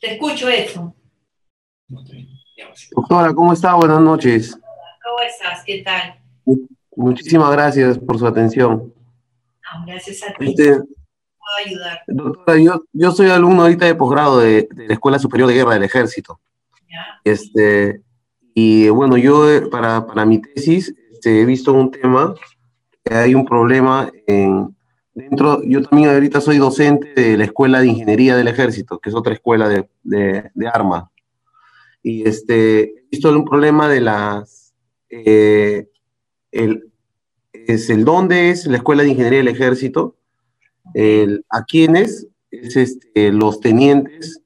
Te escucho, Edson. Doctora, ¿cómo está? Buenas noches. ¿Cómo estás? ¿Qué tal? Muchísimas gracias por su atención. No, gracias a ti. Este, puedo ayudar? doctora, yo, yo soy alumno ahorita de posgrado de, de la Escuela Superior de Guerra del Ejército. ¿Ya? Este, y bueno, yo eh, para, para mi tesis este, he visto un tema, que hay un problema en, dentro, yo también ahorita soy docente de la Escuela de Ingeniería del Ejército, que es otra escuela de, de, de armas. Y este, he visto un problema de las, eh, el, es el dónde es la Escuela de Ingeniería del Ejército, el, a quiénes es este, los tenientes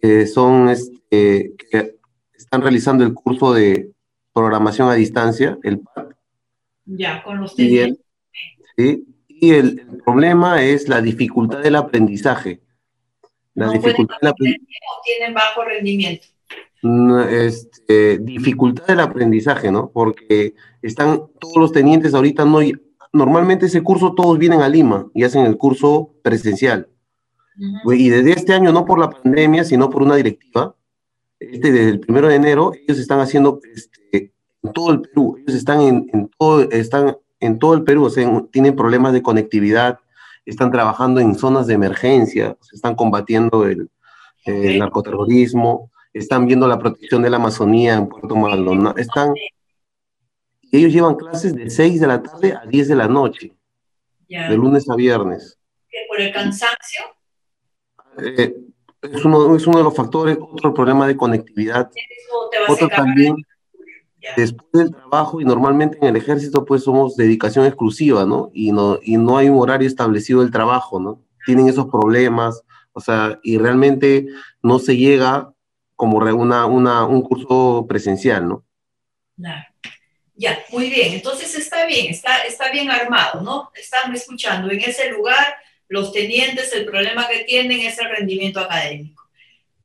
que son este, que están realizando el curso de programación a distancia, el PAD. Ya, con los Y tenientes. el, ¿sí? Y el, el problema es la dificultad del aprendizaje. La no dificultad del aprendizaje. tienen bajo rendimiento. Mm, este, dificultad del aprendizaje, ¿no? Porque están todos los tenientes ahorita, no, normalmente ese curso todos vienen a Lima y hacen el curso presencial. Ujú. Y desde este año, no por la pandemia, sino por una directiva, este, desde el primero de enero, ellos están haciendo este, en todo el Perú, ellos están en, en todo, están en todo el Perú, o sea, en- tienen problemas de conectividad, están trabajando en zonas de emergencia, se están combatiendo el, narcoterrorismo, están viendo la protección de la Amazonía en Puerto Maldonado, están, ellos llevan clases de 6 de la tarde a 10 de la noche, de lunes a viernes. Por el cansancio, Eh, es, uno, es uno de los factores, otro problema de conectividad. eso te va a Otro también. Después del trabajo, y normalmente en el ejército pues somos dedicación exclusiva, ¿no? Y no, y no hay un horario establecido del trabajo, ¿no? Tienen esos problemas, o sea, y realmente no se llega como una, una, un curso presencial, ¿no? Ya, muy bien. Entonces está bien, está, está bien armado, ¿no? Están escuchando. En ese lugar, los tenientes, el problema que tienen es el rendimiento académico.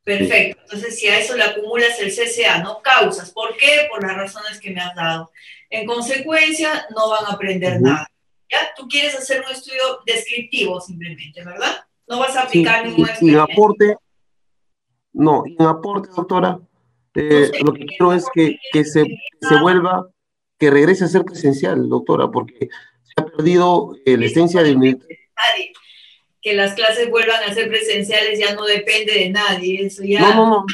Perfecto. Entonces, si a eso le acumulas el CCA, ¿no? Causas. ¿Por qué? Por las razones que me has dado. En consecuencia, no van a aprender nada. ¿Ya? Tú quieres hacer un estudio descriptivo simplemente, ¿verdad? No vas a aplicar y, ningún y experimento. aporte, no, y en aporte, doctora, eh, No sé, lo que quiero es que, que se, se vuelva, que regrese a ser presencial, doctora, porque se ha perdido eh, la esencia del... nadie. Que las clases vuelvan a ser presenciales ya no depende de nadie. Eso ya. No, no, no.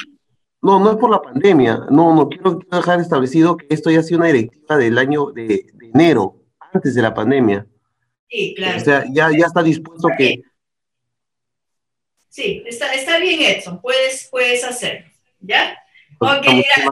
No, no es por la pandemia. No, no, quiero quiero dejar establecido que esto ya ha sido una directiva del año de, de enero, antes de la pandemia. Sí, claro. O sea, ya, ya está dispuesto que... Sí, está, está bien, Edson. Puedes, puedes hacerlo. ¿Ya? Ok, gracias.